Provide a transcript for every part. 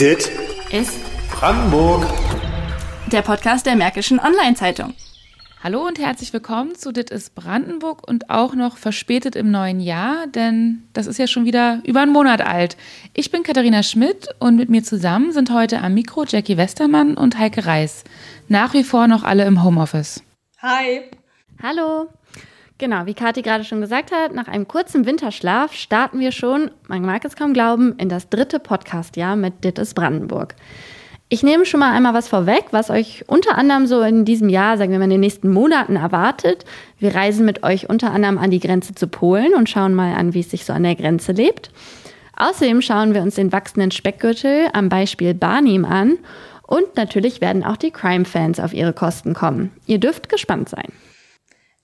Dit ist Brandenburg. der Podcast der Märkischen Online-Zeitung. Hallo und herzlich willkommen zu Dit ist Brandenburg und auch noch verspätet im neuen Jahr, denn das ist ja schon wieder über einen Monat alt. Ich bin Katharina Schmidt und mit mir zusammen sind heute am Mikro Jackie Westermann und Heike Reis. Nach wie vor noch alle im Homeoffice. Hi. Hallo. Genau, wie Kathi gerade schon gesagt hat, nach einem kurzen Winterschlaf starten wir schon, man mag es kaum glauben, in das dritte Podcastjahr mit Dit ist Brandenburg. Ich nehme schon mal einmal was vorweg, was euch unter anderem so in diesem Jahr, sagen wir mal in den nächsten Monaten erwartet. Wir reisen mit euch unter anderem an die Grenze zu Polen und schauen mal an, wie es sich so an der Grenze lebt. Außerdem schauen wir uns den wachsenden Speckgürtel am Beispiel Barnim an und natürlich werden auch die Crime-Fans auf ihre Kosten kommen. Ihr dürft gespannt sein.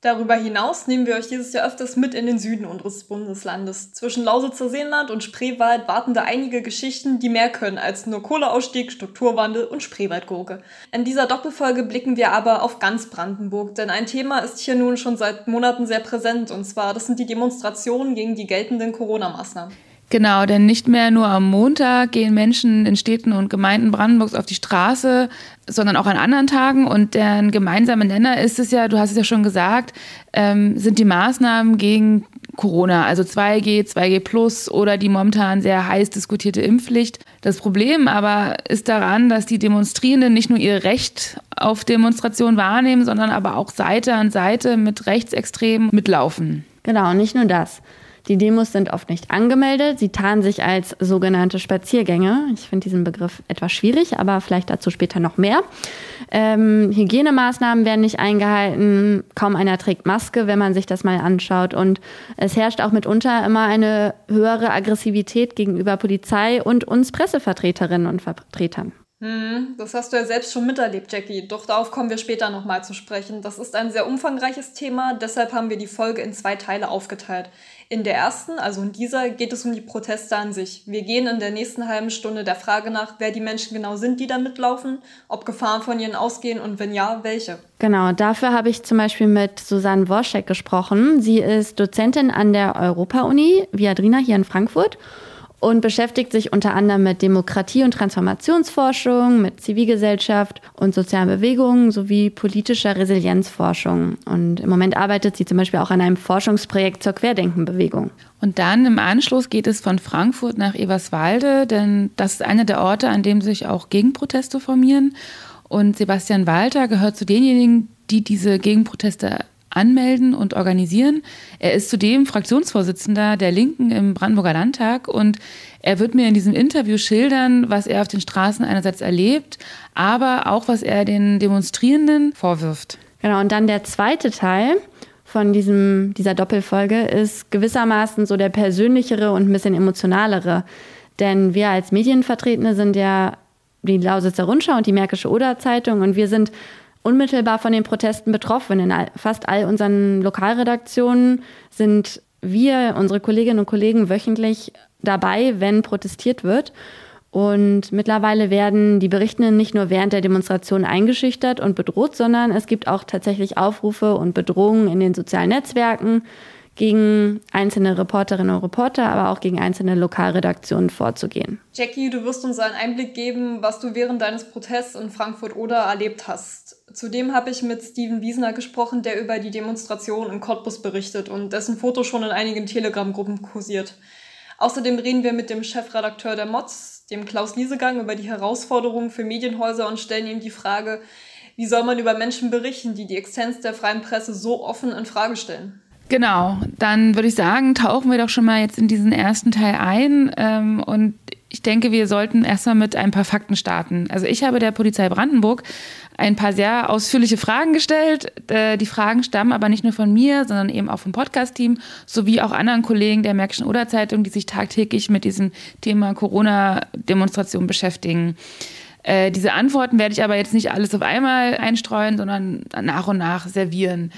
Darüber hinaus nehmen wir euch dieses Jahr öfters mit in den Süden unseres Bundeslandes. Zwischen Lausitzer Seenland und Spreewald warten da einige Geschichten, die mehr können als nur Kohleausstieg, Strukturwandel und Spreewaldgurke. In dieser Doppelfolge blicken wir aber auf ganz Brandenburg, denn ein Thema ist hier nun schon seit Monaten sehr präsent, und zwar das sind die Demonstrationen gegen die geltenden Corona-Maßnahmen. Genau, denn nicht mehr nur am Montag gehen Menschen in Städten und Gemeinden Brandenburgs auf die Straße, sondern auch an anderen Tagen. Und deren gemeinsame Nenner ist es ja, du hast es ja schon gesagt, ähm, sind die Maßnahmen gegen Corona, also 2G, 2G Plus oder die momentan sehr heiß diskutierte Impfpflicht. Das Problem aber ist daran, dass die Demonstrierenden nicht nur ihr Recht auf Demonstration wahrnehmen, sondern aber auch Seite an Seite mit Rechtsextremen mitlaufen. Genau, nicht nur das. Die Demos sind oft nicht angemeldet. Sie tarnen sich als sogenannte Spaziergänge. Ich finde diesen Begriff etwas schwierig, aber vielleicht dazu später noch mehr. Ähm, Hygienemaßnahmen werden nicht eingehalten. Kaum einer trägt Maske, wenn man sich das mal anschaut. Und es herrscht auch mitunter immer eine höhere Aggressivität gegenüber Polizei und uns Pressevertreterinnen und Vertretern. Hm, das hast du ja selbst schon miterlebt, Jackie. Doch darauf kommen wir später nochmal zu sprechen. Das ist ein sehr umfangreiches Thema, deshalb haben wir die Folge in zwei Teile aufgeteilt. In der ersten, also in dieser, geht es um die Proteste an sich. Wir gehen in der nächsten halben Stunde der Frage nach, wer die Menschen genau sind, die da mitlaufen, ob Gefahren von ihnen ausgehen und wenn ja, welche. Genau, dafür habe ich zum Beispiel mit Susanne Worschek gesprochen. Sie ist Dozentin an der Europa-Uni Viadrina hier in Frankfurt und beschäftigt sich unter anderem mit Demokratie- und Transformationsforschung, mit Zivilgesellschaft und sozialen Bewegungen sowie politischer Resilienzforschung. Und im Moment arbeitet sie zum Beispiel auch an einem Forschungsprojekt zur Querdenkenbewegung. Und dann im Anschluss geht es von Frankfurt nach Eberswalde, denn das ist einer der Orte, an dem sich auch Gegenproteste formieren. Und Sebastian Walter gehört zu denjenigen, die diese Gegenproteste anmelden und organisieren. Er ist zudem Fraktionsvorsitzender der Linken im Brandenburger Landtag und er wird mir in diesem Interview schildern, was er auf den Straßen einerseits erlebt, aber auch was er den Demonstrierenden vorwirft. Genau, und dann der zweite Teil von diesem, dieser Doppelfolge ist gewissermaßen so der persönlichere und ein bisschen emotionalere. Denn wir als Medienvertretene sind ja die Lausitzer Rundschau und die Märkische Oder-Zeitung und wir sind unmittelbar von den Protesten betroffen. In fast all unseren Lokalredaktionen sind wir, unsere Kolleginnen und Kollegen, wöchentlich dabei, wenn protestiert wird. Und mittlerweile werden die Berichtenden nicht nur während der Demonstration eingeschüchtert und bedroht, sondern es gibt auch tatsächlich Aufrufe und Bedrohungen in den sozialen Netzwerken gegen einzelne Reporterinnen und Reporter, aber auch gegen einzelne Lokalredaktionen vorzugehen. Jackie, du wirst uns einen Einblick geben, was du während deines Protests in Frankfurt oder erlebt hast. Zudem habe ich mit Steven Wiesner gesprochen, der über die Demonstration in Cottbus berichtet und dessen Foto schon in einigen Telegram-Gruppen kursiert. Außerdem reden wir mit dem Chefredakteur der Mods, dem Klaus Liesegang, über die Herausforderungen für Medienhäuser und stellen ihm die Frage, wie soll man über Menschen berichten, die die Existenz der freien Presse so offen in Frage stellen? Genau, dann würde ich sagen, tauchen wir doch schon mal jetzt in diesen ersten Teil ein. Ähm, und ich denke, wir sollten erstmal mit ein paar Fakten starten. Also ich habe der Polizei Brandenburg ein paar sehr ausführliche Fragen gestellt. Äh, die Fragen stammen aber nicht nur von mir, sondern eben auch vom Podcast-Team sowie auch anderen Kollegen der Märkischen Oder-Zeitung, die sich tagtäglich mit diesem Thema Corona-Demonstration beschäftigen. Äh, diese Antworten werde ich aber jetzt nicht alles auf einmal einstreuen, sondern nach und nach servieren.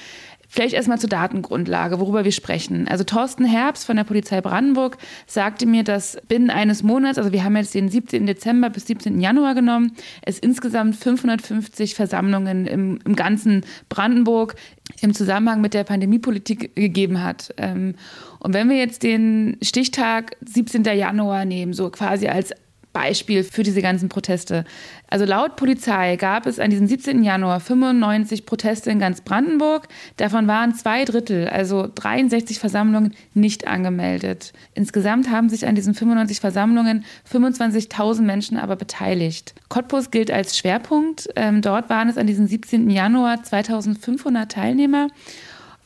Vielleicht erstmal zur Datengrundlage, worüber wir sprechen. Also Thorsten Herbst von der Polizei Brandenburg sagte mir, dass binnen eines Monats, also wir haben jetzt den 17. Dezember bis 17. Januar genommen, es insgesamt 550 Versammlungen im, im ganzen Brandenburg im Zusammenhang mit der Pandemiepolitik gegeben hat. Ähm, und wenn wir jetzt den Stichtag 17. Januar nehmen, so quasi als Beispiel für diese ganzen Proteste. Also laut Polizei gab es an diesem 17. Januar 95 Proteste in ganz Brandenburg. Davon waren zwei Drittel, also 63 Versammlungen, nicht angemeldet. Insgesamt haben sich an diesen 95 Versammlungen 25.000 Menschen aber beteiligt. Cottbus gilt als Schwerpunkt. Ähm, dort waren es an diesem 17. Januar 2500 Teilnehmer.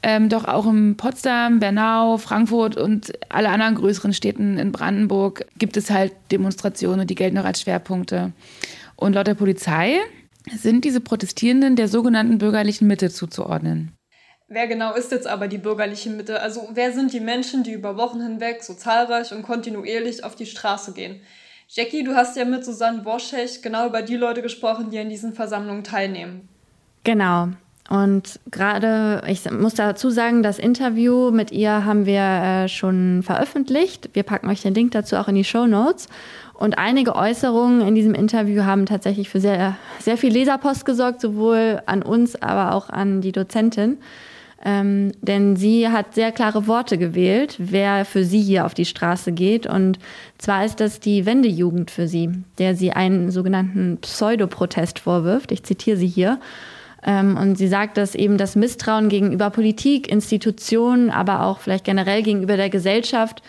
Ähm, doch auch in Potsdam, Bernau, Frankfurt und alle anderen größeren Städten in Brandenburg gibt es halt Demonstrationen, die gelten noch als Schwerpunkte. Und laut der Polizei sind diese Protestierenden der sogenannten bürgerlichen Mitte zuzuordnen. Wer genau ist jetzt aber die bürgerliche Mitte? Also wer sind die Menschen, die über Wochen hinweg so zahlreich und kontinuierlich auf die Straße gehen? Jackie, du hast ja mit Susanne Worschech genau über die Leute gesprochen, die an diesen Versammlungen teilnehmen. Genau. Und gerade, ich muss dazu sagen, das Interview mit ihr haben wir äh, schon veröffentlicht. Wir packen euch den Link dazu auch in die Show Notes. Und einige Äußerungen in diesem Interview haben tatsächlich für sehr, sehr viel Leserpost gesorgt, sowohl an uns, aber auch an die Dozentin. Ähm, denn sie hat sehr klare Worte gewählt, wer für sie hier auf die Straße geht. Und zwar ist das die Wendejugend für sie, der sie einen sogenannten Pseudoprotest vorwirft. Ich zitiere sie hier. Ähm, und sie sagt, dass eben das Misstrauen gegenüber Politik, Institutionen, aber auch vielleicht generell gegenüber der Gesellschaft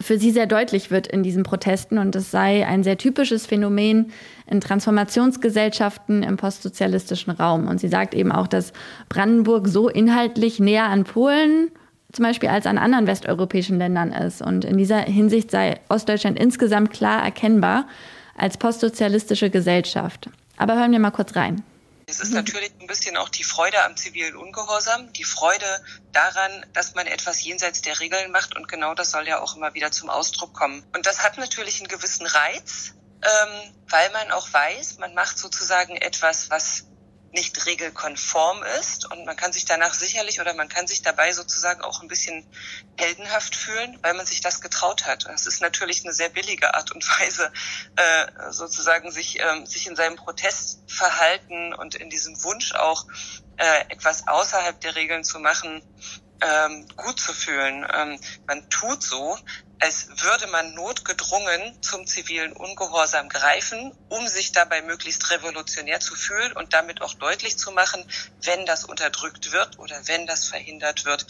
für sie sehr deutlich wird in diesen Protesten. Und es sei ein sehr typisches Phänomen in Transformationsgesellschaften im postsozialistischen Raum. Und sie sagt eben auch, dass Brandenburg so inhaltlich näher an Polen zum Beispiel als an anderen westeuropäischen Ländern ist. Und in dieser Hinsicht sei Ostdeutschland insgesamt klar erkennbar als postsozialistische Gesellschaft. Aber hören wir mal kurz rein. Es ist natürlich ein bisschen auch die Freude am zivilen Ungehorsam, die Freude daran, dass man etwas jenseits der Regeln macht und genau das soll ja auch immer wieder zum Ausdruck kommen. Und das hat natürlich einen gewissen Reiz, ähm, weil man auch weiß, man macht sozusagen etwas, was nicht regelkonform ist und man kann sich danach sicherlich oder man kann sich dabei sozusagen auch ein bisschen heldenhaft fühlen, weil man sich das getraut hat. Das ist natürlich eine sehr billige Art und Weise, äh, sozusagen sich, ähm, sich in seinem Protestverhalten und in diesem Wunsch auch äh, etwas außerhalb der Regeln zu machen, ähm, gut zu fühlen. Ähm, man tut so, als würde man notgedrungen zum zivilen Ungehorsam greifen, um sich dabei möglichst revolutionär zu fühlen und damit auch deutlich zu machen, wenn das unterdrückt wird oder wenn das verhindert wird,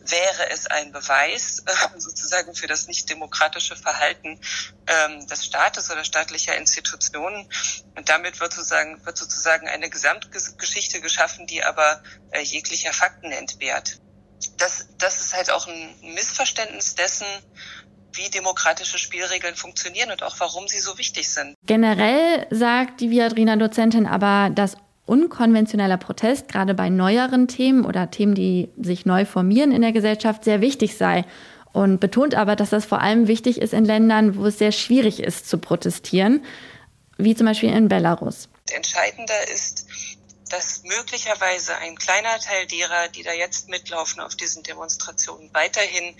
wäre es ein Beweis äh, sozusagen für das nicht demokratische Verhalten ähm, des Staates oder staatlicher Institutionen. Und damit wird sozusagen, wird sozusagen eine Gesamtgeschichte geschaffen, die aber äh, jeglicher Fakten entbehrt. Das, das ist halt auch ein Missverständnis dessen, wie demokratische Spielregeln funktionieren und auch warum sie so wichtig sind. Generell sagt die Viadrina-Dozentin aber, dass unkonventioneller Protest gerade bei neueren Themen oder Themen, die sich neu formieren in der Gesellschaft, sehr wichtig sei und betont aber, dass das vor allem wichtig ist in Ländern, wo es sehr schwierig ist zu protestieren, wie zum Beispiel in Belarus. Entscheidender ist, dass möglicherweise ein kleiner Teil derer, die da jetzt mitlaufen auf diesen Demonstrationen, weiterhin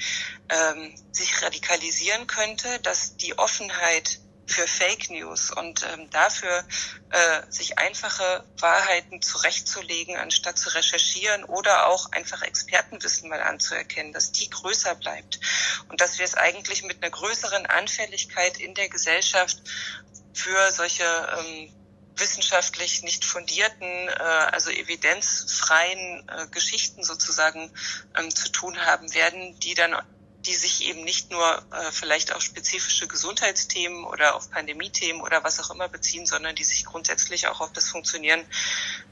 ähm, sich radikalisieren könnte, dass die Offenheit für Fake News und ähm, dafür äh, sich einfache Wahrheiten zurechtzulegen, anstatt zu recherchieren oder auch einfach Expertenwissen mal anzuerkennen, dass die größer bleibt und dass wir es eigentlich mit einer größeren Anfälligkeit in der Gesellschaft für solche ähm, wissenschaftlich nicht fundierten, äh, also evidenzfreien äh, Geschichten sozusagen ähm, zu tun haben werden, die dann die sich eben nicht nur äh, vielleicht auf spezifische Gesundheitsthemen oder auf Pandemiethemen oder was auch immer beziehen, sondern die sich grundsätzlich auch auf das Funktionieren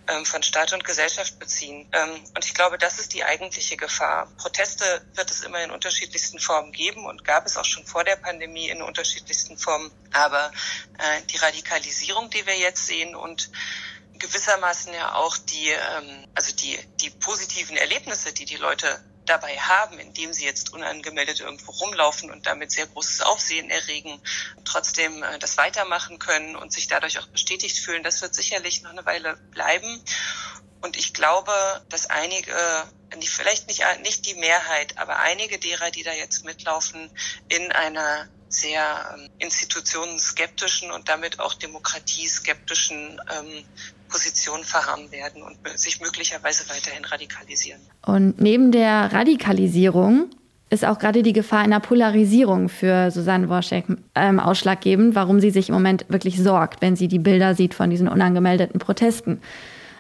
ähm, von Staat und Gesellschaft beziehen. Ähm, und ich glaube, das ist die eigentliche Gefahr. Proteste wird es immer in unterschiedlichsten Formen geben und gab es auch schon vor der Pandemie in unterschiedlichsten Formen. Aber äh, die Radikalisierung, die wir jetzt sehen und gewissermaßen ja auch die, ähm, also die, die positiven Erlebnisse, die die Leute dabei haben, indem sie jetzt unangemeldet irgendwo rumlaufen und damit sehr großes Aufsehen erregen, trotzdem äh, das weitermachen können und sich dadurch auch bestätigt fühlen, das wird sicherlich noch eine Weile bleiben. Und ich glaube, dass einige, vielleicht nicht, nicht die Mehrheit, aber einige derer, die da jetzt mitlaufen, in einer sehr ähm, institutionenskeptischen und damit auch demokratieskeptischen ähm, Position verharren werden und sich möglicherweise weiterhin radikalisieren. Und neben der Radikalisierung ist auch gerade die Gefahr einer Polarisierung für Susanne Worschek ähm, ausschlaggebend, warum sie sich im Moment wirklich sorgt, wenn sie die Bilder sieht von diesen unangemeldeten Protesten.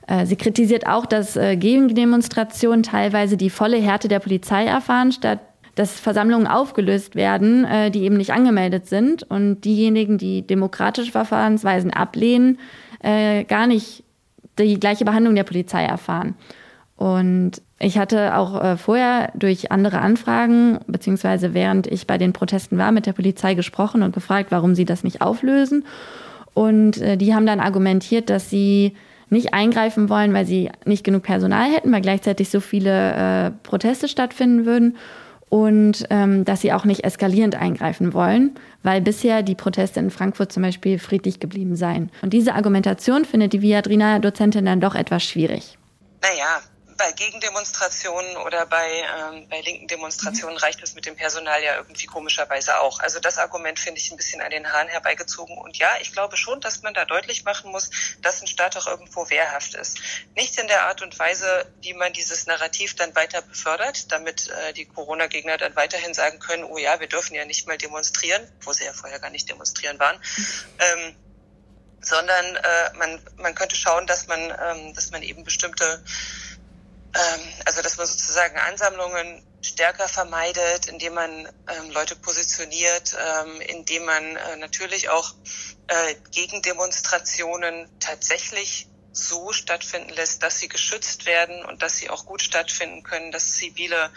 Äh, sie kritisiert auch, dass äh, Gegendemonstrationen teilweise die volle Härte der Polizei erfahren, statt dass Versammlungen aufgelöst werden, äh, die eben nicht angemeldet sind und diejenigen, die demokratische Verfahrensweisen ablehnen, äh, gar nicht die gleiche Behandlung der Polizei erfahren. Und ich hatte auch äh, vorher durch andere Anfragen, beziehungsweise während ich bei den Protesten war, mit der Polizei gesprochen und gefragt, warum sie das nicht auflösen. Und äh, die haben dann argumentiert, dass sie nicht eingreifen wollen, weil sie nicht genug Personal hätten, weil gleichzeitig so viele äh, Proteste stattfinden würden und ähm, dass sie auch nicht eskalierend eingreifen wollen, weil bisher die Proteste in Frankfurt zum Beispiel friedlich geblieben seien. Und diese Argumentation findet die Viadrina-Dozentin dann doch etwas schwierig. Naja, bei Gegendemonstrationen oder bei, ähm, bei linken Demonstrationen reicht es mit dem Personal ja irgendwie komischerweise auch. Also das Argument finde ich ein bisschen an den Haaren herbeigezogen. Und ja, ich glaube schon, dass man da deutlich machen muss, dass ein Staat auch irgendwo wehrhaft ist. Nicht in der Art und Weise, wie man dieses Narrativ dann weiter befördert, damit äh, die Corona-Gegner dann weiterhin sagen können, oh ja, wir dürfen ja nicht mal demonstrieren, wo sie ja vorher gar nicht demonstrieren waren. Ähm, sondern äh, man, man könnte schauen, dass man, ähm, dass man eben bestimmte also dass man sozusagen Ansammlungen stärker vermeidet, indem man ähm, Leute positioniert, ähm, indem man äh, natürlich auch äh, Gegendemonstrationen tatsächlich so stattfinden lässt, dass sie geschützt werden und dass sie auch gut stattfinden können, dass zivile,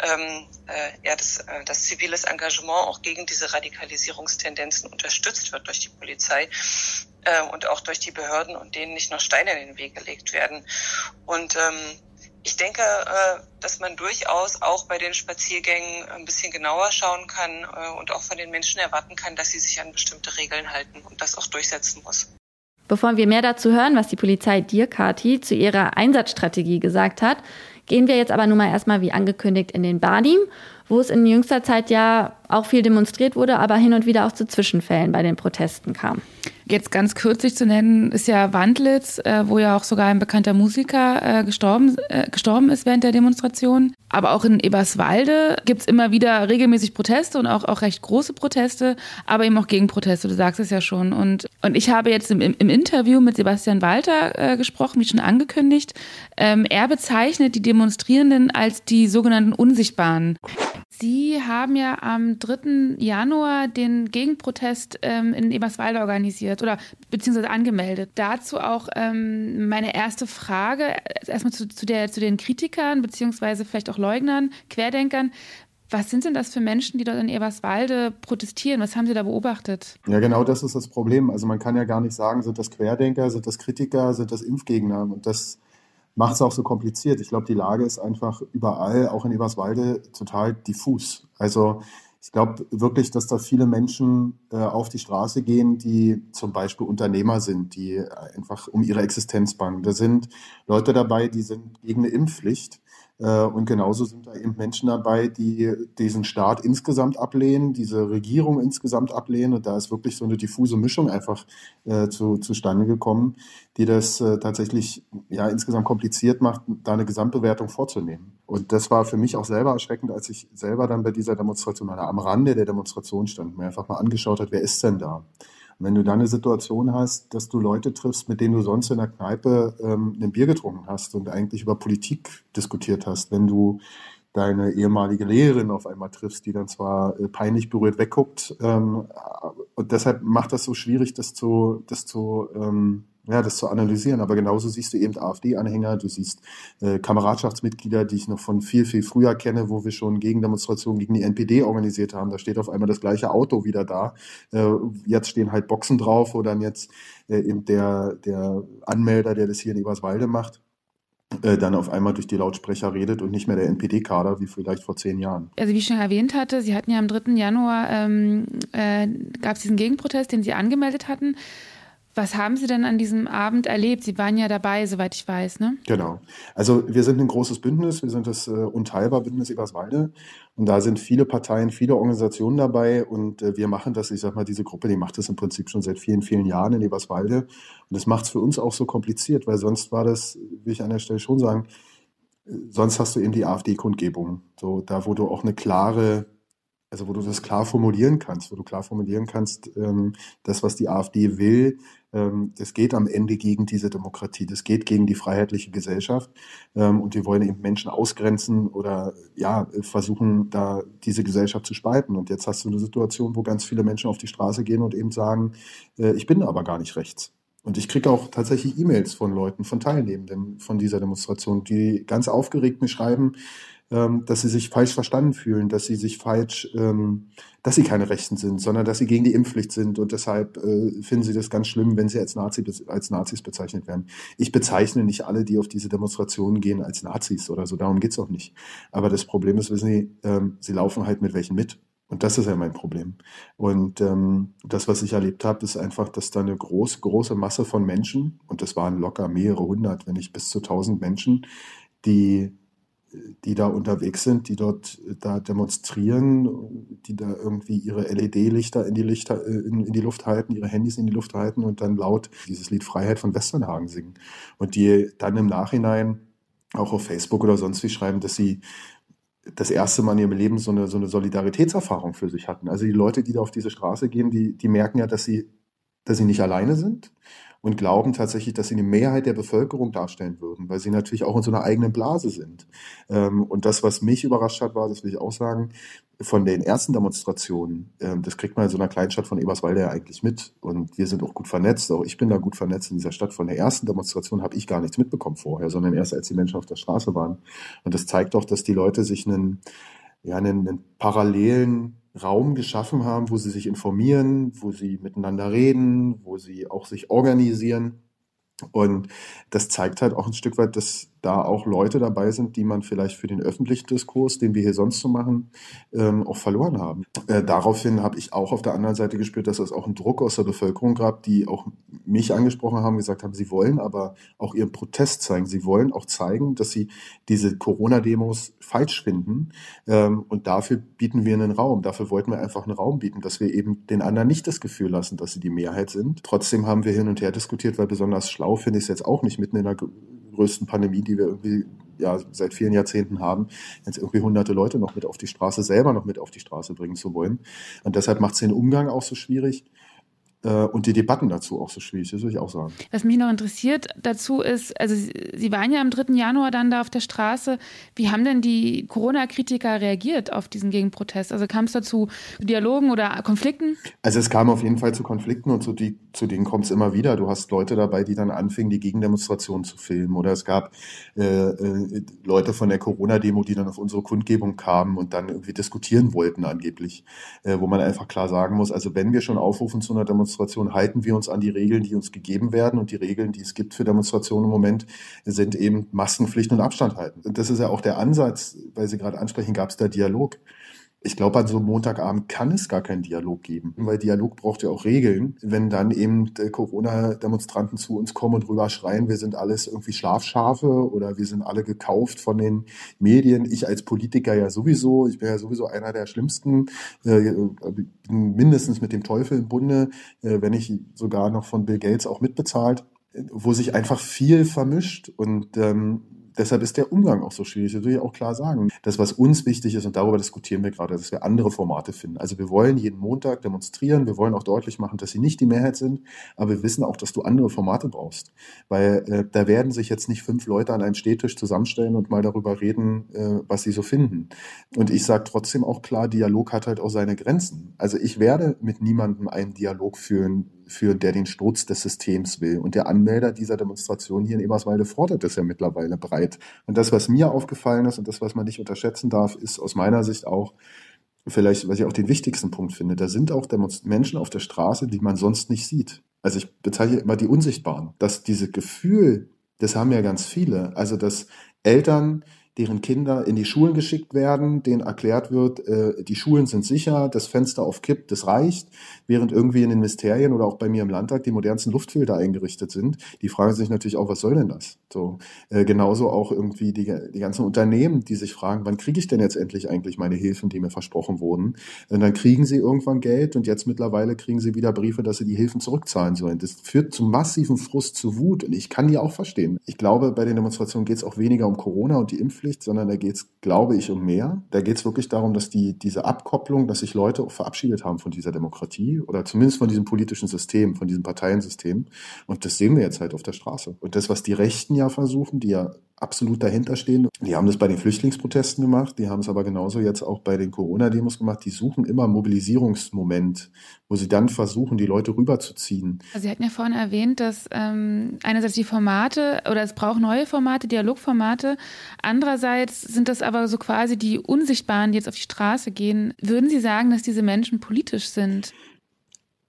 ähm, äh, ja, das, äh, das ziviles Engagement auch gegen diese Radikalisierungstendenzen unterstützt wird durch die Polizei äh, und auch durch die Behörden und denen nicht noch Steine in den Weg gelegt werden. Und ähm, ich denke, äh, dass man durchaus auch bei den Spaziergängen ein bisschen genauer schauen kann äh, und auch von den Menschen erwarten kann, dass sie sich an bestimmte Regeln halten und das auch durchsetzen muss. Bevor wir mehr dazu hören, was die Polizei dir, Kati, zu ihrer Einsatzstrategie gesagt hat, gehen wir jetzt aber nun mal erstmal wie angekündigt in den Badim, wo es in jüngster Zeit ja auch viel demonstriert wurde, aber hin und wieder auch zu Zwischenfällen bei den Protesten kam. Jetzt ganz kürzlich zu nennen ist ja Wandlitz, äh, wo ja auch sogar ein bekannter Musiker äh, gestorben, äh, gestorben ist während der Demonstration. Aber auch in Eberswalde gibt es immer wieder regelmäßig Proteste und auch, auch recht große Proteste, aber eben auch Gegenproteste, du sagst es ja schon. Und, und ich habe jetzt im, im Interview mit Sebastian Walter äh, gesprochen, wie schon angekündigt. Ähm, er bezeichnet die Demonstrierenden als die sogenannten Unsichtbaren. Sie haben ja am 3. Januar den Gegenprotest ähm, in Eberswalde organisiert oder beziehungsweise angemeldet. Dazu auch ähm, meine erste Frage, erstmal zu, zu, der, zu den Kritikern beziehungsweise vielleicht auch Leugnern, Querdenkern. Was sind denn das für Menschen, die dort in Eberswalde protestieren? Was haben Sie da beobachtet? Ja, genau das ist das Problem. Also man kann ja gar nicht sagen, sind das Querdenker, sind das Kritiker, sind das Impfgegner? Und das macht es auch so kompliziert. Ich glaube, die Lage ist einfach überall, auch in Eberswalde, total diffus. Also ich glaube wirklich, dass da viele Menschen äh, auf die Straße gehen, die zum Beispiel Unternehmer sind, die einfach um ihre Existenz bangen. Da sind Leute dabei, die sind gegen eine Impfpflicht äh, und genauso sind da eben Menschen dabei, die diesen Staat insgesamt ablehnen, diese Regierung insgesamt ablehnen. Und da ist wirklich so eine diffuse Mischung einfach äh, zu, zustande gekommen, die das äh, tatsächlich ja insgesamt kompliziert macht, da eine Gesamtbewertung vorzunehmen. Und das war für mich auch selber erschreckend, als ich selber dann bei dieser Demonstration oder am Rande der Demonstration stand, mir einfach mal angeschaut hat, wer ist denn da? Wenn du dann eine Situation hast, dass du Leute triffst, mit denen du sonst in der Kneipe ähm, ein Bier getrunken hast und eigentlich über Politik diskutiert hast, wenn du deine ehemalige Lehrerin auf einmal triffst, die dann zwar äh, peinlich berührt wegguckt, ähm, und deshalb macht das so schwierig, das zu, das zu ähm, ja, das zu analysieren. Aber genauso siehst du eben AfD-Anhänger, du siehst äh, Kameradschaftsmitglieder, die ich noch von viel, viel früher kenne, wo wir schon Gegendemonstrationen gegen die NPD organisiert haben. Da steht auf einmal das gleiche Auto wieder da. Äh, jetzt stehen halt Boxen drauf, wo dann jetzt äh, eben der, der Anmelder, der das hier in Eberswalde macht, äh, dann auf einmal durch die Lautsprecher redet und nicht mehr der NPD-Kader wie vielleicht vor zehn Jahren. Also wie ich schon erwähnt hatte, Sie hatten ja am 3. Januar, ähm, äh, gab es diesen Gegenprotest, den Sie angemeldet hatten. Was haben Sie denn an diesem Abend erlebt? Sie waren ja dabei, soweit ich weiß, ne? Genau. Also wir sind ein großes Bündnis, wir sind das äh, Unteilbar Bündnis Eberswalde und da sind viele Parteien, viele Organisationen dabei und äh, wir machen das, ich sag mal, diese Gruppe, die macht das im Prinzip schon seit vielen, vielen Jahren in Eberswalde und das macht es für uns auch so kompliziert, weil sonst war das, will ich an der Stelle schon sagen, sonst hast du eben die AfD-Kundgebung, so da, wo du auch eine klare also wo du das klar formulieren kannst, wo du klar formulieren kannst, ähm, das, was die AfD will, ähm, das geht am Ende gegen diese Demokratie, das geht gegen die freiheitliche Gesellschaft ähm, und die wollen eben Menschen ausgrenzen oder ja versuchen, da diese Gesellschaft zu spalten. Und jetzt hast du eine Situation, wo ganz viele Menschen auf die Straße gehen und eben sagen, äh, ich bin aber gar nicht rechts. Und ich kriege auch tatsächlich E-Mails von Leuten, von Teilnehmenden von dieser Demonstration, die ganz aufgeregt mir schreiben, dass sie sich falsch verstanden fühlen, dass sie sich falsch, ähm, dass sie keine Rechten sind, sondern dass sie gegen die Impfpflicht sind und deshalb äh, finden sie das ganz schlimm, wenn sie als, Nazi, als Nazis bezeichnet werden. Ich bezeichne nicht alle, die auf diese Demonstrationen gehen, als Nazis oder so, darum geht's auch nicht. Aber das Problem ist, wissen Sie, ähm, sie laufen halt mit welchen mit. Und das ist ja mein Problem. Und ähm, das, was ich erlebt habe, ist einfach, dass da eine groß, große Masse von Menschen, und das waren locker mehrere hundert, wenn nicht bis zu tausend Menschen, die die da unterwegs sind, die dort äh, da demonstrieren, die da irgendwie ihre LED-Lichter in die Lichter, äh, in, in, die Luft halten, ihre Handys in die Luft halten und dann laut dieses Lied Freiheit von Westernhagen singen. Und die dann im Nachhinein auch auf Facebook oder sonst wie schreiben, dass sie das erste Mal in ihrem Leben so eine, so eine Solidaritätserfahrung für sich hatten. Also die Leute, die da auf diese Straße gehen, die, die merken ja, dass sie, dass sie nicht alleine sind und glauben tatsächlich, dass sie eine Mehrheit der Bevölkerung darstellen würden, weil sie natürlich auch in so einer eigenen Blase sind. Ähm, und das, was mich überrascht hat, war, das will ich auch sagen, von den ersten Demonstrationen, ähm, das kriegt man in so einer Kleinstadt von Eberswalde ja eigentlich mit. Und wir sind auch gut vernetzt. Auch ich bin da gut vernetzt in dieser Stadt. Von der ersten Demonstration habe ich gar nichts mitbekommen vorher, sondern erst als die Menschen auf der Straße waren. Und das zeigt auch, dass die Leute sich einen, ja, einen, einen parallelen Raum geschaffen haben, wo sie sich informieren, wo sie miteinander reden, wo sie auch sich organisieren. Und das zeigt halt auch ein Stück weit, dass da auch Leute dabei sind, die man vielleicht für den öffentlichen Diskurs, den wir hier sonst so machen, ähm, auch verloren haben. Äh, daraufhin habe ich auch auf der anderen Seite gespürt, dass es auch einen Druck aus der Bevölkerung gab, die auch mich angesprochen haben, gesagt haben, sie wollen aber auch ihren Protest zeigen. Sie wollen auch zeigen, dass sie diese Corona-Demos falsch finden. Ähm, und dafür bieten wir einen Raum. Dafür wollten wir einfach einen Raum bieten, dass wir eben den anderen nicht das Gefühl lassen, dass sie die Mehrheit sind. Trotzdem haben wir hin und her diskutiert, weil besonders schlau finde ich es jetzt auch nicht mitten in der größten Pandemie, die wir irgendwie ja, seit vielen Jahrzehnten haben, jetzt irgendwie hunderte Leute noch mit auf die Straße, selber noch mit auf die Straße bringen zu wollen. Und deshalb macht es den Umgang auch so schwierig und die Debatten dazu auch so schwierig, das würde ich auch sagen. Was mich noch interessiert dazu ist, also Sie waren ja am 3. Januar dann da auf der Straße. Wie haben denn die Corona-Kritiker reagiert auf diesen Gegenprotest? Also kam es dazu Dialogen oder Konflikten? Also es kam auf jeden Fall zu Konflikten und zu, die, zu denen kommt es immer wieder. Du hast Leute dabei, die dann anfingen, die Gegendemonstrationen zu filmen. Oder es gab äh, äh, Leute von der Corona-Demo, die dann auf unsere Kundgebung kamen und dann irgendwie diskutieren wollten angeblich. Äh, wo man einfach klar sagen muss, also wenn wir schon aufrufen zu einer Demonstration, Demonstration halten wir uns an die Regeln, die uns gegeben werden. Und die Regeln, die es gibt für Demonstrationen im Moment, sind eben Maskenpflicht und Abstand halten. Und das ist ja auch der Ansatz, weil Sie gerade ansprechen, gab es da Dialog. Ich glaube, an so einem Montagabend kann es gar keinen Dialog geben, weil Dialog braucht ja auch Regeln. Wenn dann eben Corona-Demonstranten zu uns kommen und rüber schreien, wir sind alles irgendwie Schlafschafe oder wir sind alle gekauft von den Medien. Ich als Politiker ja sowieso, ich bin ja sowieso einer der schlimmsten, äh, mindestens mit dem Teufel im Bunde, äh, wenn ich sogar noch von Bill Gates auch mitbezahlt wo sich einfach viel vermischt und ähm, deshalb ist der Umgang auch so schwierig. Das will ich auch klar sagen. Das, was uns wichtig ist, und darüber diskutieren wir gerade, dass wir andere Formate finden. Also wir wollen jeden Montag demonstrieren. Wir wollen auch deutlich machen, dass sie nicht die Mehrheit sind. Aber wir wissen auch, dass du andere Formate brauchst. Weil äh, da werden sich jetzt nicht fünf Leute an einem Stehtisch zusammenstellen und mal darüber reden, äh, was sie so finden. Und ich sage trotzdem auch klar, Dialog hat halt auch seine Grenzen. Also ich werde mit niemandem einen Dialog führen, führen, der den Sturz des Systems will. Und der Anmelder dieser Demonstration hier in Eberswalde fordert das ja mittlerweile breit. Und das, was mir aufgefallen ist und das, was man nicht unterschätzen darf, ist aus meiner Sicht auch, vielleicht, was ich auch den wichtigsten Punkt finde, da sind auch Menschen auf der Straße, die man sonst nicht sieht. Also ich bezeichne immer die Unsichtbaren. Dass diese Gefühl, das haben ja ganz viele, also dass Eltern deren Kinder in die Schulen geschickt werden, denen erklärt wird, äh, die Schulen sind sicher, das Fenster auf Kipp, das reicht, während irgendwie in den Ministerien oder auch bei mir im Landtag die modernsten Luftfilter eingerichtet sind. Die fragen sich natürlich auch, was soll denn das? So, äh, genauso auch irgendwie die, die ganzen Unternehmen, die sich fragen, wann kriege ich denn jetzt endlich eigentlich meine Hilfen, die mir versprochen wurden? Und dann kriegen sie irgendwann Geld und jetzt mittlerweile kriegen sie wieder Briefe, dass sie die Hilfen zurückzahlen sollen. Das führt zu massiven Frust, zu Wut und ich kann die auch verstehen. Ich glaube, bei den Demonstrationen geht es auch weniger um Corona und die Impfpflicht, sondern da geht es, glaube ich, um mehr. Da geht es wirklich darum, dass die, diese Abkopplung, dass sich Leute verabschiedet haben von dieser Demokratie oder zumindest von diesem politischen System, von diesem Parteiensystem. Und das sehen wir jetzt halt auf der Straße. Und das, was die Rechten ja versuchen, die ja absolut dahinter stehen. Die haben das bei den Flüchtlingsprotesten gemacht, die haben es aber genauso jetzt auch bei den Corona-Demos gemacht. Die suchen immer Mobilisierungsmoment, wo sie dann versuchen, die Leute rüberzuziehen. Also Sie hatten ja vorhin erwähnt, dass ähm, einerseits die Formate oder es braucht neue Formate, Dialogformate. Andererseits sind das aber so quasi die Unsichtbaren, die jetzt auf die Straße gehen. Würden Sie sagen, dass diese Menschen politisch sind?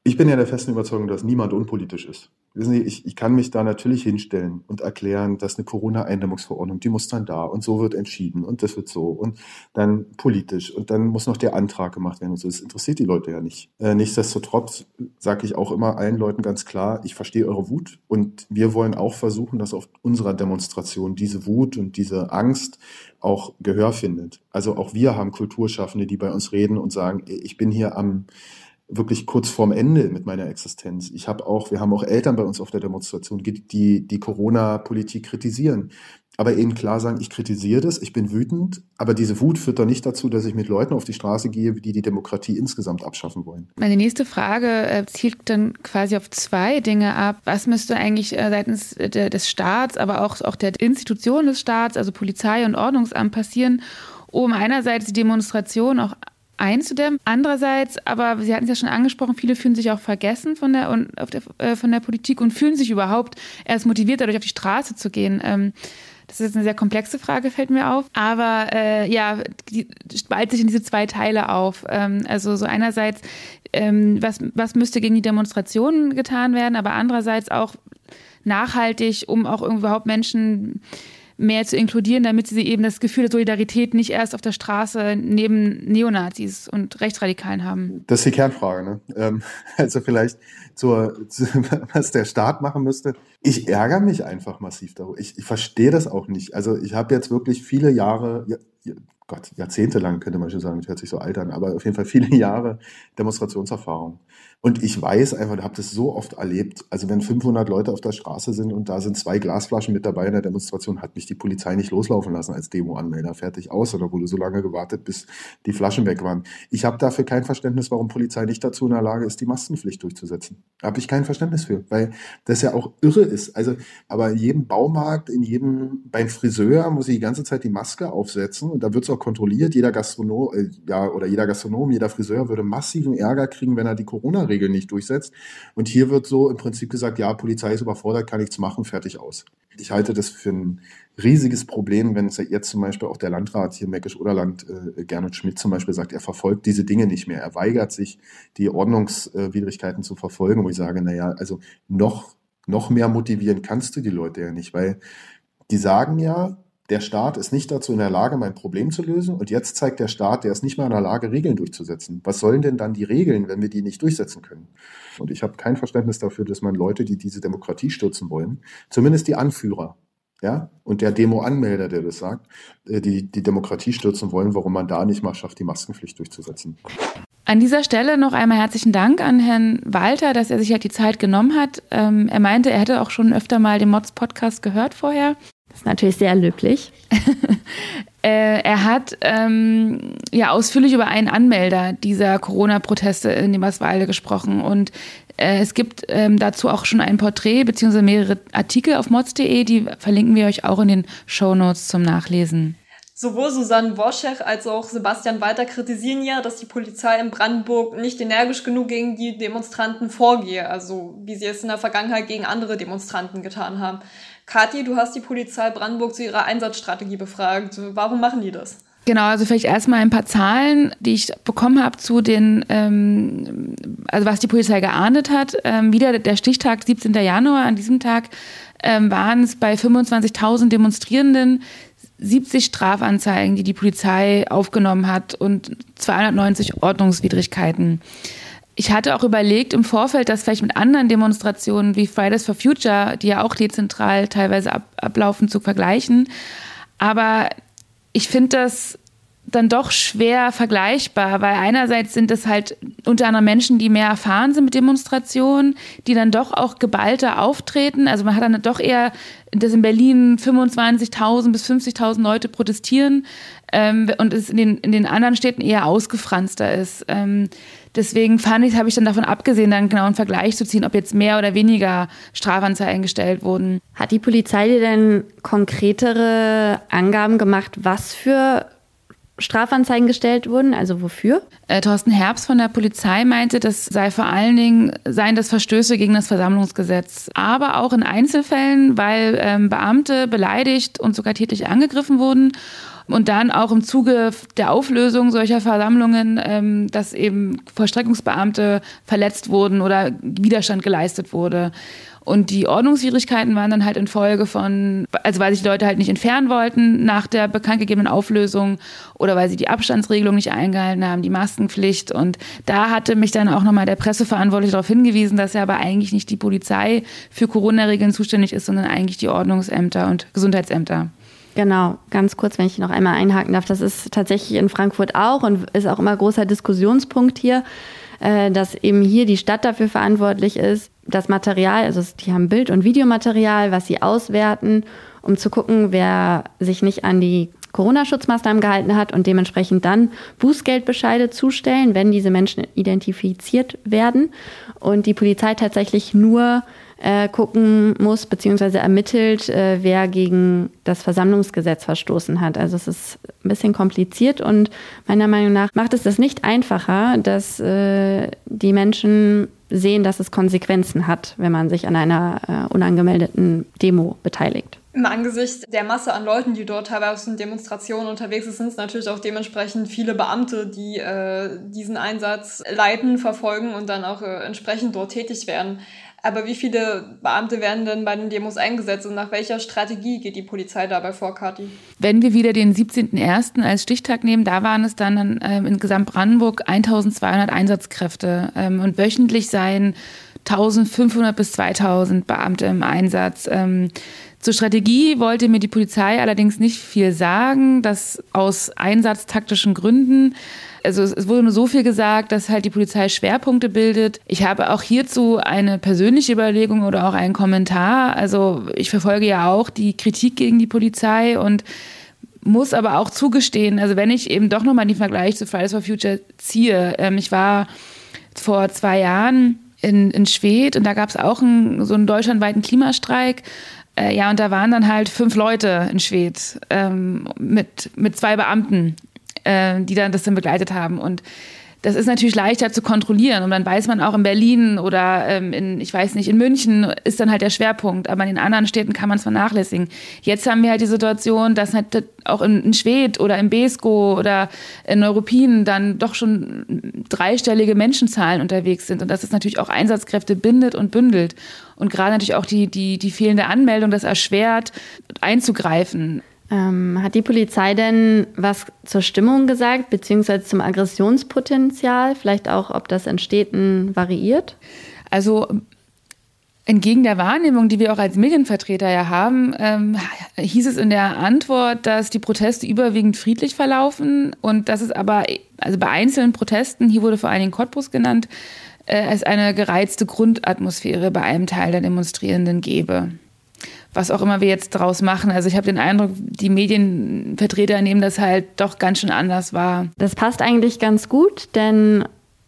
Ich bin ja der festen Überzeugung, dass niemand unpolitisch ist. Wissen Sie, ich, ich kann mich da natürlich hinstellen und erklären, dass eine Corona-Eindämmungsverordnung, die muss dann da und so wird entschieden und das wird so und dann politisch und dann muss noch der Antrag gemacht werden und so. Das interessiert die Leute ja nicht. Äh, nichtsdestotrotz sage ich auch immer allen Leuten ganz klar, ich verstehe eure Wut und wir wollen auch versuchen, dass auf unserer Demonstration diese Wut und diese Angst auch Gehör findet. Also auch wir haben Kulturschaffende, die bei uns reden und sagen, ich bin hier am wirklich kurz vorm Ende mit meiner Existenz. Ich habe auch, wir haben auch Eltern bei uns auf der Demonstration, die die Corona-Politik kritisieren. Aber eben klar sagen, ich kritisiere das, ich bin wütend, aber diese Wut führt doch nicht dazu, dass ich mit Leuten auf die Straße gehe, die die Demokratie insgesamt abschaffen wollen. Meine nächste Frage äh, zielt dann quasi auf zwei Dinge ab. Was müsste eigentlich äh, seitens des Staats, aber auch, auch der Institutionen des Staats, also Polizei und Ordnungsamt passieren, um einerseits die Demonstration auch einzudämmen. Andererseits, aber Sie hatten es ja schon angesprochen, viele fühlen sich auch vergessen von der, der äh, von der Politik und fühlen sich überhaupt erst motiviert, dadurch auf die Straße zu gehen. Ähm, das ist jetzt eine sehr komplexe Frage, fällt mir auf. Aber äh, ja, die spaltet sich in diese zwei Teile auf. Ähm, also so einerseits, ähm, was, was müsste gegen die Demonstrationen getan werden, aber andererseits auch nachhaltig, um auch überhaupt Menschen mehr zu inkludieren, damit sie eben das Gefühl der Solidarität nicht erst auf der Straße neben Neonazis und Rechtsradikalen haben? Das ist die Kernfrage. Ne? Ähm, also vielleicht zur, zu, was der Staat machen müsste. Ich ärgere mich einfach massiv darüber. Ich, ich verstehe das auch nicht. Also ich habe jetzt wirklich viele Jahre, ja, Gott, jahrzehntelang könnte man schon sagen, das hört sich so alt an, aber auf jeden Fall viele Jahre Demonstrationserfahrung. Und ich weiß einfach, ich habe das so oft erlebt. Also wenn 500 Leute auf der Straße sind und da sind zwei Glasflaschen mit dabei in der Demonstration, hat mich die Polizei nicht loslaufen lassen als Demo-Anmelder. Fertig aus. Oder wurde so lange gewartet, bis die Flaschen weg waren. Ich habe dafür kein Verständnis, warum Polizei nicht dazu in der Lage ist, die Maskenpflicht durchzusetzen. Habe ich kein Verständnis für, weil das ja auch irre ist. Also, aber in jedem Baumarkt, in jedem, beim Friseur muss ich die ganze Zeit die Maske aufsetzen und da wird es auch kontrolliert. Jeder Gastronom, äh, ja, oder jeder Gastronom, jeder Friseur würde massiven Ärger kriegen, wenn er die Corona Regeln nicht durchsetzt. Und hier wird so im Prinzip gesagt, ja, Polizei ist überfordert, kann nichts machen, fertig aus. Ich halte das für ein riesiges Problem, wenn es jetzt zum Beispiel auch der Landrat hier Meckisch-Oderland, äh, Gernot Schmidt zum Beispiel sagt, er verfolgt diese Dinge nicht mehr. Er weigert sich, die Ordnungswidrigkeiten zu verfolgen, wo ich sage, naja, also noch, noch mehr motivieren kannst du die Leute ja nicht, weil die sagen ja, der Staat ist nicht dazu in der Lage, mein Problem zu lösen. Und jetzt zeigt der Staat, der ist nicht mal in der Lage, Regeln durchzusetzen. Was sollen denn dann die Regeln, wenn wir die nicht durchsetzen können? Und ich habe kein Verständnis dafür, dass man Leute, die diese Demokratie stürzen wollen, zumindest die Anführer, ja, und der Demo-Anmelder, der das sagt, äh, die die Demokratie stürzen wollen, warum man da nicht mal schafft, die Maskenpflicht durchzusetzen. An dieser Stelle noch einmal herzlichen Dank an Herrn Walter, dass er sich halt die Zeit genommen hat. Ähm, er meinte, er hätte auch schon öfter mal den Mods-Podcast gehört vorher. Das ist natürlich sehr löblich. Äh, er hat ähm, ja ausführlich über einen Anmelder dieser Corona-Proteste in Eberswalde gesprochen und äh, es gibt ähm, dazu auch schon ein Porträt bzw. mehrere Artikel auf mods.de, die verlinken wir euch auch in den Show Notes zum Nachlesen. Sowohl Susanne Worschech als auch Sebastian Walter kritisieren ja, dass die Polizei in Brandenburg nicht energisch genug gegen die Demonstranten vorgehe, also wie sie es in der Vergangenheit gegen andere Demonstranten getan haben. Kathi, du hast die Polizei Brandenburg zu ihrer Einsatzstrategie befragt. Warum machen die das? Genau, also vielleicht erstmal ein paar Zahlen, die ich bekommen habe zu den, ähm, also was die Polizei geahndet hat. Ähm, wieder der Stichtag 17. Januar, an diesem Tag ähm, waren es bei 25.000 Demonstrierenden 70 Strafanzeigen, die die Polizei aufgenommen hat und 290 Ordnungswidrigkeiten. Ich hatte auch überlegt im Vorfeld, das vielleicht mit anderen Demonstrationen wie Fridays for Future, die ja auch dezentral teilweise ab, ablaufen, zu vergleichen. Aber ich finde das dann doch schwer vergleichbar, weil einerseits sind es halt unter anderem Menschen, die mehr erfahren sind mit Demonstrationen, die dann doch auch geballter auftreten. Also man hat dann doch eher, dass in Berlin 25.000 bis 50.000 Leute protestieren ähm, und es in den, in den anderen Städten eher ausgefranster ist. Ähm, deswegen fand ich, habe ich dann davon abgesehen, dann genau einen Vergleich zu ziehen, ob jetzt mehr oder weniger Strafanzeigen gestellt wurden. Hat die Polizei dir denn konkretere Angaben gemacht, was für Strafanzeigen gestellt wurden, also wofür? Äh, Thorsten Herbst von der Polizei meinte, das sei vor allen Dingen seien das Verstöße gegen das Versammlungsgesetz, aber auch in Einzelfällen, weil ähm, Beamte beleidigt und sogar tätlich angegriffen wurden und dann auch im Zuge der Auflösung solcher Versammlungen, ähm, dass eben Vollstreckungsbeamte verletzt wurden oder Widerstand geleistet wurde. Und die Ordnungswidrigkeiten waren dann halt in Folge von, also weil sich die Leute halt nicht entfernen wollten nach der bekanntgegebenen Auflösung oder weil sie die Abstandsregelung nicht eingehalten haben, die Maskenpflicht. Und da hatte mich dann auch nochmal der Presseverantwortliche darauf hingewiesen, dass ja aber eigentlich nicht die Polizei für Corona-Regeln zuständig ist, sondern eigentlich die Ordnungsämter und Gesundheitsämter. Genau, ganz kurz, wenn ich noch einmal einhaken darf. Das ist tatsächlich in Frankfurt auch und ist auch immer großer Diskussionspunkt hier, äh, dass eben hier die Stadt dafür verantwortlich ist, das Material, also die haben Bild- und Videomaterial, was sie auswerten, um zu gucken, wer sich nicht an die Corona-Schutzmaßnahmen gehalten hat und dementsprechend dann Bußgeldbescheide zustellen, wenn diese Menschen identifiziert werden. Und die Polizei tatsächlich nur äh, gucken muss, beziehungsweise ermittelt, äh, wer gegen das Versammlungsgesetz verstoßen hat. Also es ist ein bisschen kompliziert und meiner Meinung nach macht es das nicht einfacher, dass äh, die Menschen sehen, dass es Konsequenzen hat, wenn man sich an einer äh, unangemeldeten Demo beteiligt. Im Angesicht der Masse an Leuten, die dort teilweise in Demonstrationen unterwegs sind, sind es natürlich auch dementsprechend viele Beamte, die äh, diesen Einsatz leiten, verfolgen und dann auch äh, entsprechend dort tätig werden. Aber wie viele Beamte werden denn bei den Demos eingesetzt und nach welcher Strategie geht die Polizei dabei vor, Kathi? Wenn wir wieder den 17.01. als Stichtag nehmen, da waren es dann ähm, in Gesamtbrandenburg 1200 Einsatzkräfte ähm, und wöchentlich seien 1500 bis 2000 Beamte im Einsatz. Ähm, zur Strategie wollte mir die Polizei allerdings nicht viel sagen, das aus einsatztaktischen Gründen also es wurde nur so viel gesagt, dass halt die Polizei Schwerpunkte bildet. Ich habe auch hierzu eine persönliche Überlegung oder auch einen Kommentar. Also ich verfolge ja auch die Kritik gegen die Polizei und muss aber auch zugestehen, also wenn ich eben doch nochmal den Vergleich zu Fridays for Future ziehe, ähm, ich war vor zwei Jahren in, in Schwedt und da gab es auch einen, so einen deutschlandweiten Klimastreik. Äh, ja, und da waren dann halt fünf Leute in Schwedt ähm, mit, mit zwei Beamten äh, die dann das dann begleitet haben. Und das ist natürlich leichter zu kontrollieren und dann weiß man auch in Berlin oder ähm, in, ich weiß nicht, in München ist dann halt der Schwerpunkt, aber in den anderen Städten kann man es vernachlässigen. Jetzt haben wir halt die Situation, dass halt auch in, in Schwedt oder in Besko oder in Neuruppin dann doch schon dreistellige Menschenzahlen unterwegs sind und dass es natürlich auch Einsatzkräfte bindet und bündelt und gerade natürlich auch die, die, die fehlende Anmeldung das erschwert, einzugreifen. Ähm, hat die Polizei denn was zur Stimmung gesagt, beziehungsweise zum Aggressionspotenzial? Vielleicht auch, ob das in Städten variiert? Also entgegen der Wahrnehmung, die wir auch als Medienvertreter ja haben, ähm, hieß es in der Antwort, dass die Proteste überwiegend friedlich verlaufen und dass es aber, also bei einzelnen Protesten, hier wurde vor allen Dingen Cottbus genannt, äh, es eine gereizte Grundatmosphäre bei einem Teil der Demonstrierenden gäbe was auch immer wir jetzt draus machen. Also ich habe den Eindruck, die Medienvertreter nehmen das halt doch ganz schön anders wahr. Das passt eigentlich ganz gut, denn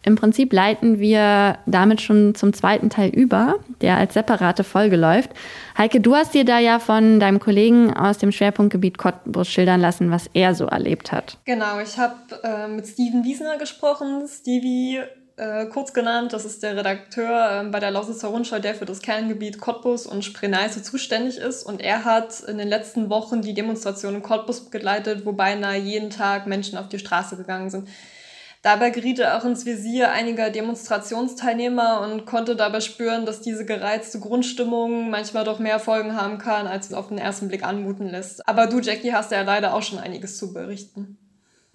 im Prinzip leiten wir damit schon zum zweiten Teil über, der als separate Folge läuft. Heike, du hast dir da ja von deinem Kollegen aus dem Schwerpunktgebiet Cottbus schildern lassen, was er so erlebt hat. Genau, ich habe äh, mit Steven Wiesner gesprochen. Stevie äh, kurz genannt. Das ist der Redakteur äh, bei der Lausitzer Rundschau, der für das Kerngebiet Cottbus und Spreneise zuständig ist. Und er hat in den letzten Wochen die Demonstration in Cottbus begleitet, wo beinahe jeden Tag Menschen auf die Straße gegangen sind. Dabei geriet er auch ins Visier einiger Demonstrationsteilnehmer und konnte dabei spüren, dass diese gereizte Grundstimmung manchmal doch mehr Folgen haben kann, als es auf den ersten Blick anmuten lässt. Aber du, Jackie, hast ja leider auch schon einiges zu berichten.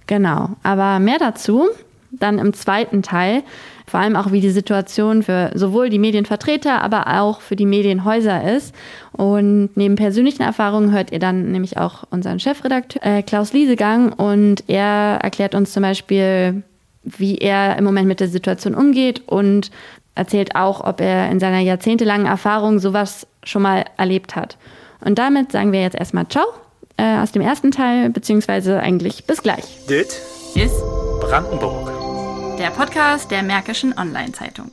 Genau, aber mehr dazu dann im zweiten Teil. Vor allem auch, wie die Situation für sowohl die Medienvertreter, aber auch für die Medienhäuser ist. Und neben persönlichen Erfahrungen hört ihr dann nämlich auch unseren Chefredakteur äh, Klaus Liesegang und er erklärt uns zum Beispiel, wie er im Moment mit der Situation umgeht und erzählt auch, ob er in seiner jahrzehntelangen Erfahrung sowas schon mal erlebt hat. Und damit sagen wir jetzt erstmal Ciao äh, aus dem ersten Teil, beziehungsweise eigentlich bis gleich. Dit ist Brandenburg. Der Podcast der Märkischen Online-Zeitung.